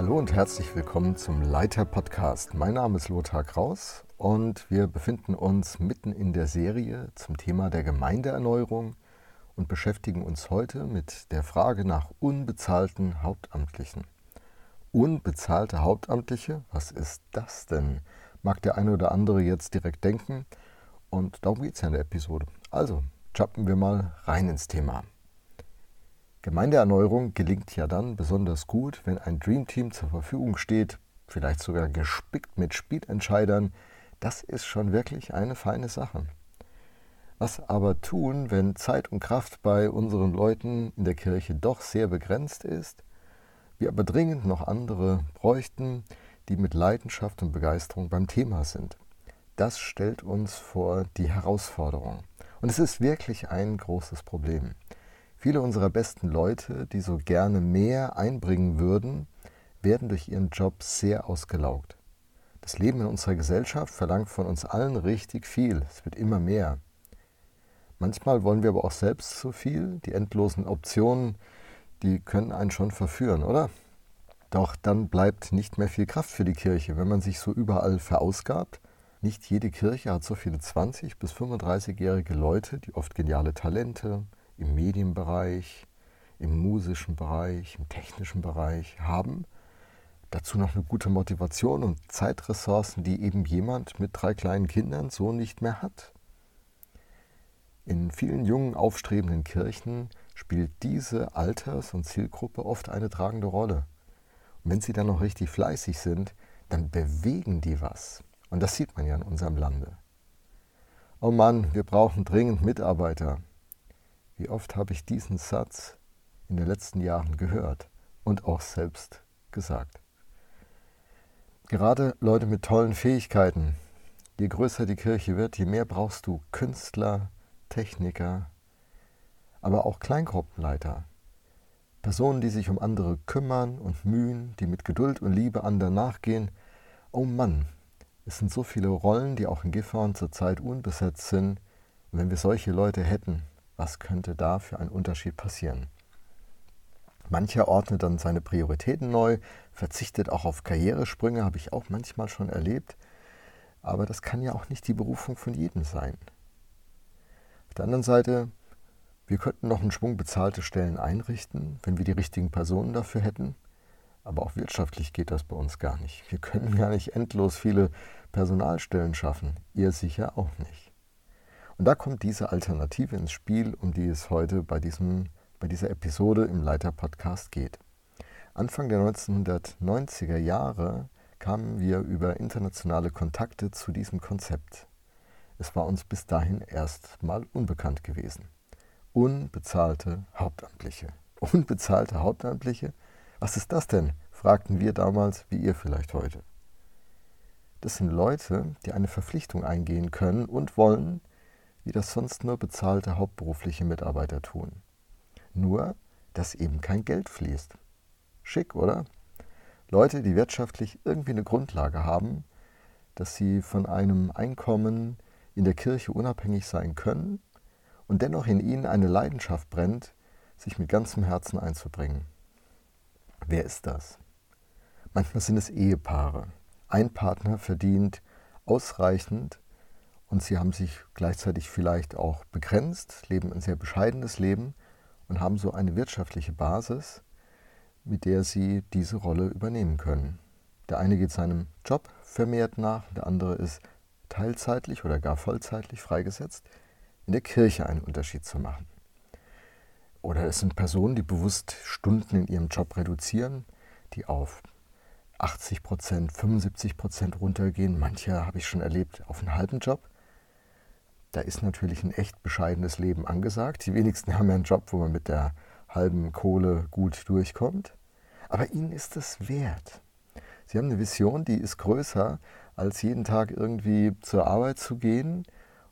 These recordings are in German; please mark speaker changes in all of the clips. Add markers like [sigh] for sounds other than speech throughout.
Speaker 1: Hallo und herzlich willkommen zum Leiter Podcast. Mein Name ist Lothar Kraus und wir befinden uns mitten in der Serie zum Thema der Gemeindeerneuerung und beschäftigen uns heute mit der Frage nach unbezahlten Hauptamtlichen. Unbezahlte Hauptamtliche, was ist das denn? Mag der eine oder andere jetzt direkt denken. Und darum geht es ja in der Episode. Also, jumpen wir mal rein ins Thema. Gemeindeerneuerung gelingt ja dann besonders gut, wenn ein Dreamteam zur Verfügung steht, vielleicht sogar gespickt mit Spielentscheidern. Das ist schon wirklich eine feine Sache. Was aber tun, wenn Zeit und Kraft bei unseren Leuten in der Kirche doch sehr begrenzt ist, wir aber dringend noch andere bräuchten, die mit Leidenschaft und Begeisterung beim Thema sind? Das stellt uns vor die Herausforderung. Und es ist wirklich ein großes Problem. Viele unserer besten Leute, die so gerne mehr einbringen würden, werden durch ihren Job sehr ausgelaugt. Das Leben in unserer Gesellschaft verlangt von uns allen richtig viel. Es wird immer mehr. Manchmal wollen wir aber auch selbst zu viel. Die endlosen Optionen, die können einen schon verführen, oder? Doch dann bleibt nicht mehr viel Kraft für die Kirche, wenn man sich so überall verausgabt. Nicht jede Kirche hat so viele 20- bis 35-jährige Leute, die oft geniale Talente, im Medienbereich, im musischen Bereich, im technischen Bereich haben. Dazu noch eine gute Motivation und Zeitressourcen, die eben jemand mit drei kleinen Kindern so nicht mehr hat. In vielen jungen, aufstrebenden Kirchen spielt diese Alters- und Zielgruppe oft eine tragende Rolle. Und wenn sie dann noch richtig fleißig sind, dann bewegen die was. Und das sieht man ja in unserem Lande. Oh Mann, wir brauchen dringend Mitarbeiter. Wie oft habe ich diesen Satz in den letzten Jahren gehört und auch selbst gesagt. Gerade Leute mit tollen Fähigkeiten, je größer die Kirche wird, je mehr brauchst du Künstler, Techniker, aber auch Kleingruppenleiter. Personen, die sich um andere kümmern und mühen, die mit Geduld und Liebe anderen nachgehen. Oh Mann, es sind so viele Rollen, die auch in Gifhorn zurzeit unbesetzt sind. Und wenn wir solche Leute hätten, was könnte da für ein Unterschied passieren. Mancher ordnet dann seine Prioritäten neu, verzichtet auch auf Karrieresprünge, habe ich auch manchmal schon erlebt. Aber das kann ja auch nicht die Berufung von jedem sein. Auf der anderen Seite, wir könnten noch einen Schwung bezahlte Stellen einrichten, wenn wir die richtigen Personen dafür hätten. Aber auch wirtschaftlich geht das bei uns gar nicht. Wir können gar nicht endlos viele Personalstellen schaffen. Ihr sicher auch nicht. Und da kommt diese Alternative ins Spiel, um die es heute bei, diesem, bei dieser Episode im Leiter-Podcast geht. Anfang der 1990er Jahre kamen wir über internationale Kontakte zu diesem Konzept. Es war uns bis dahin erst mal unbekannt gewesen. Unbezahlte Hauptamtliche. Unbezahlte Hauptamtliche? Was ist das denn? fragten wir damals, wie ihr vielleicht heute. Das sind Leute, die eine Verpflichtung eingehen können und wollen, wie das sonst nur bezahlte hauptberufliche Mitarbeiter tun. Nur, dass eben kein Geld fließt. Schick, oder? Leute, die wirtschaftlich irgendwie eine Grundlage haben, dass sie von einem Einkommen in der Kirche unabhängig sein können und dennoch in ihnen eine Leidenschaft brennt, sich mit ganzem Herzen einzubringen. Wer ist das? Manchmal sind es Ehepaare. Ein Partner verdient ausreichend und sie haben sich gleichzeitig vielleicht auch begrenzt, leben ein sehr bescheidenes Leben und haben so eine wirtschaftliche Basis, mit der sie diese Rolle übernehmen können. Der eine geht seinem Job vermehrt nach, der andere ist teilzeitlich oder gar vollzeitlich freigesetzt, in der Kirche einen Unterschied zu machen. Oder es sind Personen, die bewusst Stunden in ihrem Job reduzieren, die auf 80 Prozent, 75 Prozent runtergehen. Manche habe ich schon erlebt auf einen halben Job. Da ist natürlich ein echt bescheidenes Leben angesagt. Die wenigsten haben ja einen Job, wo man mit der halben Kohle gut durchkommt. Aber ihnen ist es wert. Sie haben eine Vision, die ist größer, als jeden Tag irgendwie zur Arbeit zu gehen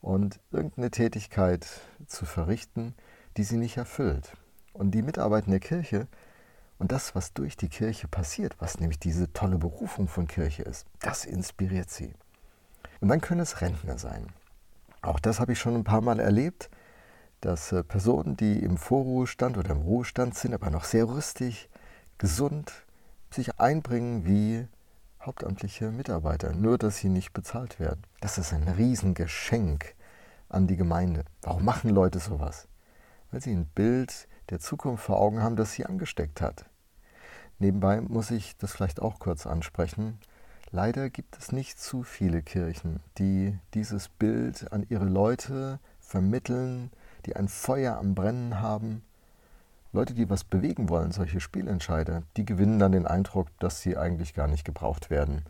Speaker 1: und irgendeine Tätigkeit zu verrichten, die sie nicht erfüllt. Und die Mitarbeiter in der Kirche und das, was durch die Kirche passiert, was nämlich diese tolle Berufung von Kirche ist, das inspiriert sie. Und dann können es Rentner sein. Auch das habe ich schon ein paar Mal erlebt, dass äh, Personen, die im Vorruhestand oder im Ruhestand sind, aber noch sehr rüstig, gesund, sich einbringen wie hauptamtliche Mitarbeiter, nur dass sie nicht bezahlt werden. Das ist ein Riesengeschenk an die Gemeinde. Warum machen Leute sowas? Weil sie ein Bild der Zukunft vor Augen haben, das sie angesteckt hat. Nebenbei muss ich das vielleicht auch kurz ansprechen. Leider gibt es nicht zu viele Kirchen, die dieses Bild an ihre Leute vermitteln, die ein Feuer am Brennen haben. Leute, die was bewegen wollen, solche Spielentscheider, die gewinnen dann den Eindruck, dass sie eigentlich gar nicht gebraucht werden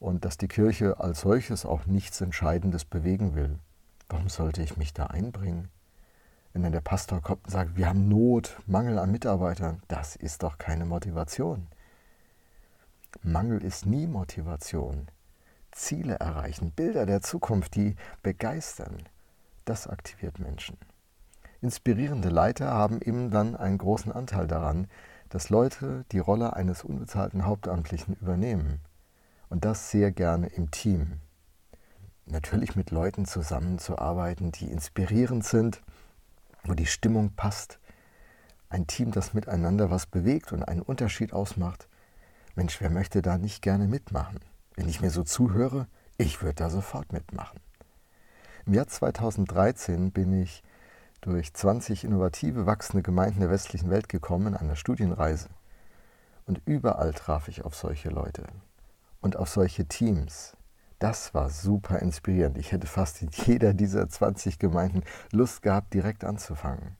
Speaker 1: und dass die Kirche als solches auch nichts Entscheidendes bewegen will. Warum sollte ich mich da einbringen? Wenn dann der Pastor kommt und sagt, wir haben Not, Mangel an Mitarbeitern, das ist doch keine Motivation. Mangel ist nie Motivation. Ziele erreichen, Bilder der Zukunft, die begeistern, das aktiviert Menschen. Inspirierende Leiter haben eben dann einen großen Anteil daran, dass Leute die Rolle eines unbezahlten Hauptamtlichen übernehmen. Und das sehr gerne im Team. Natürlich mit Leuten zusammenzuarbeiten, die inspirierend sind, wo die Stimmung passt. Ein Team, das miteinander was bewegt und einen Unterschied ausmacht, Mensch, wer möchte da nicht gerne mitmachen? Wenn ich mir so zuhöre, ich würde da sofort mitmachen. Im Jahr 2013 bin ich durch 20 innovative, wachsende Gemeinden der westlichen Welt gekommen an einer Studienreise. Und überall traf ich auf solche Leute und auf solche Teams. Das war super inspirierend. Ich hätte fast in jeder dieser 20 Gemeinden Lust gehabt, direkt anzufangen.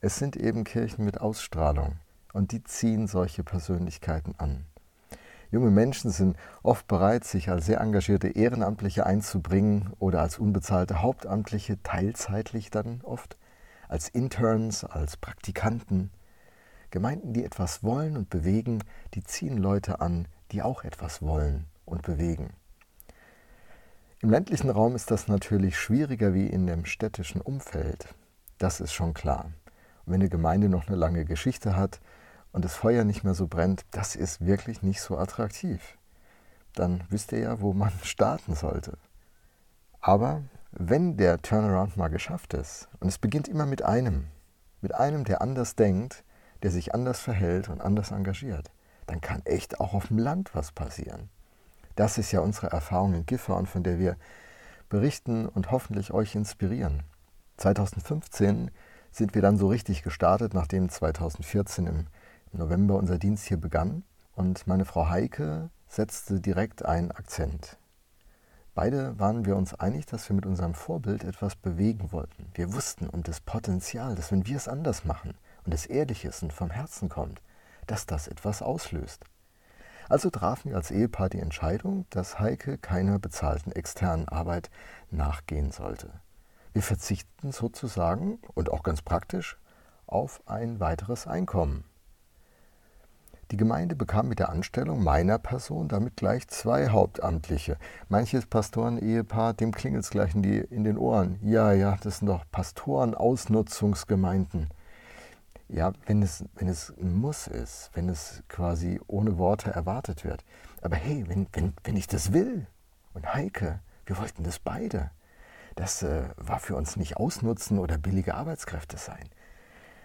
Speaker 1: Es sind eben Kirchen mit Ausstrahlung und die ziehen solche Persönlichkeiten an. Junge Menschen sind oft bereit, sich als sehr engagierte Ehrenamtliche einzubringen oder als unbezahlte Hauptamtliche, teilzeitlich dann oft, als Interns, als Praktikanten. Gemeinden, die etwas wollen und bewegen, die ziehen Leute an, die auch etwas wollen und bewegen. Im ländlichen Raum ist das natürlich schwieriger wie in dem städtischen Umfeld. Das ist schon klar. Und wenn eine Gemeinde noch eine lange Geschichte hat, und das Feuer nicht mehr so brennt, das ist wirklich nicht so attraktiv. Dann wisst ihr ja, wo man [laughs] starten sollte. Aber wenn der Turnaround mal geschafft ist, und es beginnt immer mit einem, mit einem, der anders denkt, der sich anders verhält und anders engagiert, dann kann echt auch auf dem Land was passieren. Das ist ja unsere Erfahrung in Gifhorn, von der wir berichten und hoffentlich euch inspirieren. 2015 sind wir dann so richtig gestartet, nachdem 2014 im im November unser Dienst hier begann und meine Frau Heike setzte direkt einen Akzent. Beide waren wir uns einig, dass wir mit unserem Vorbild etwas bewegen wollten. Wir wussten um das Potenzial, dass wenn wir es anders machen und es ehrlich ist und vom Herzen kommt, dass das etwas auslöst. Also trafen wir als Ehepaar die Entscheidung, dass Heike keiner bezahlten externen Arbeit nachgehen sollte. Wir verzichten sozusagen und auch ganz praktisch auf ein weiteres Einkommen. Die Gemeinde bekam mit der Anstellung meiner Person damit gleich zwei Hauptamtliche. Manches Pastoren-Ehepaar, dem klingelt es gleich in, die, in den Ohren. Ja, ja, das sind doch Pastoren-Ausnutzungsgemeinden. Ja, wenn es, wenn es ein Muss ist, wenn es quasi ohne Worte erwartet wird. Aber hey, wenn, wenn, wenn ich das will und Heike, wir wollten das beide. Das äh, war für uns nicht Ausnutzen oder billige Arbeitskräfte sein,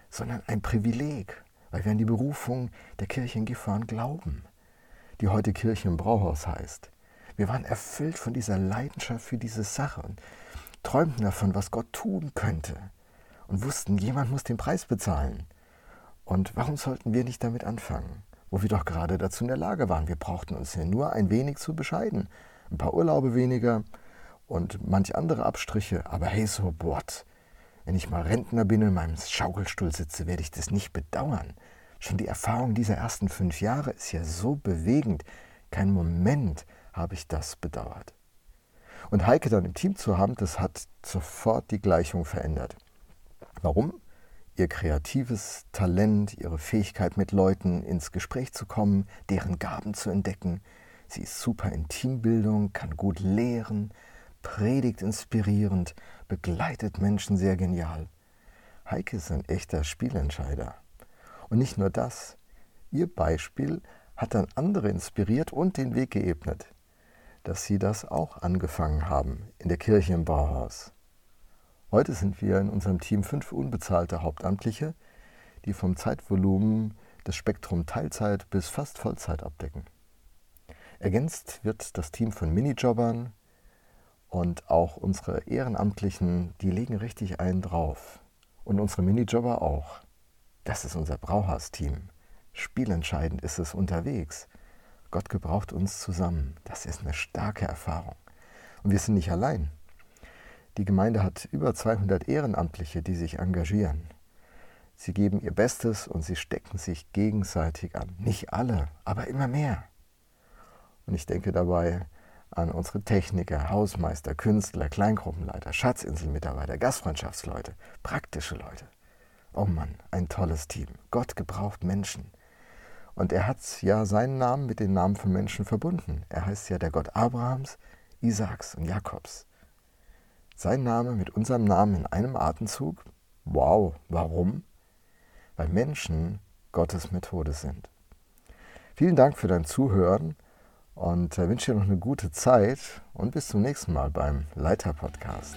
Speaker 1: sondern ein Privileg weil wir an die Berufung der Kirche in Gifhorn glauben, die heute Kirche im Brauhaus heißt. Wir waren erfüllt von dieser Leidenschaft für diese Sache und träumten davon, was Gott tun könnte und wussten, jemand muss den Preis bezahlen. Und warum sollten wir nicht damit anfangen, wo wir doch gerade dazu in der Lage waren? Wir brauchten uns ja nur ein wenig zu bescheiden, ein paar Urlaube weniger und manch andere Abstriche, aber hey, so what? Wenn ich mal Rentner bin und in meinem Schaukelstuhl sitze, werde ich das nicht bedauern. Schon die Erfahrung dieser ersten fünf Jahre ist ja so bewegend. Kein Moment habe ich das bedauert. Und Heike dann im Team zu haben, das hat sofort die Gleichung verändert. Warum? Ihr kreatives Talent, ihre Fähigkeit mit Leuten ins Gespräch zu kommen, deren Gaben zu entdecken. Sie ist super in Teambildung, kann gut lehren, predigt inspirierend, begleitet Menschen sehr genial. Heike ist ein echter Spielentscheider. Und nicht nur das, ihr Beispiel hat dann andere inspiriert und den Weg geebnet, dass sie das auch angefangen haben in der Kirche im Bauhaus. Heute sind wir in unserem Team fünf unbezahlte Hauptamtliche, die vom Zeitvolumen das Spektrum Teilzeit bis fast Vollzeit abdecken. Ergänzt wird das Team von Minijobbern und auch unsere Ehrenamtlichen, die legen richtig einen drauf. Und unsere Minijobber auch. Das ist unser Brauhaus-Team. Spielentscheidend ist es unterwegs. Gott gebraucht uns zusammen. Das ist eine starke Erfahrung. Und wir sind nicht allein. Die Gemeinde hat über 200 Ehrenamtliche, die sich engagieren. Sie geben ihr Bestes und sie stecken sich gegenseitig an. Nicht alle, aber immer mehr. Und ich denke dabei an unsere Techniker, Hausmeister, Künstler, Kleingruppenleiter, Schatzinselmitarbeiter, Gastfreundschaftsleute, praktische Leute. Oh Mann, ein tolles Team. Gott gebraucht Menschen. Und er hat ja seinen Namen mit den Namen von Menschen verbunden. Er heißt ja der Gott Abrahams, Isaaks und Jakobs. Sein Name mit unserem Namen in einem Atemzug? Wow, warum? Weil Menschen Gottes Methode sind. Vielen Dank für dein Zuhören und äh, wünsche dir noch eine gute Zeit und bis zum nächsten Mal beim Leiter Podcast.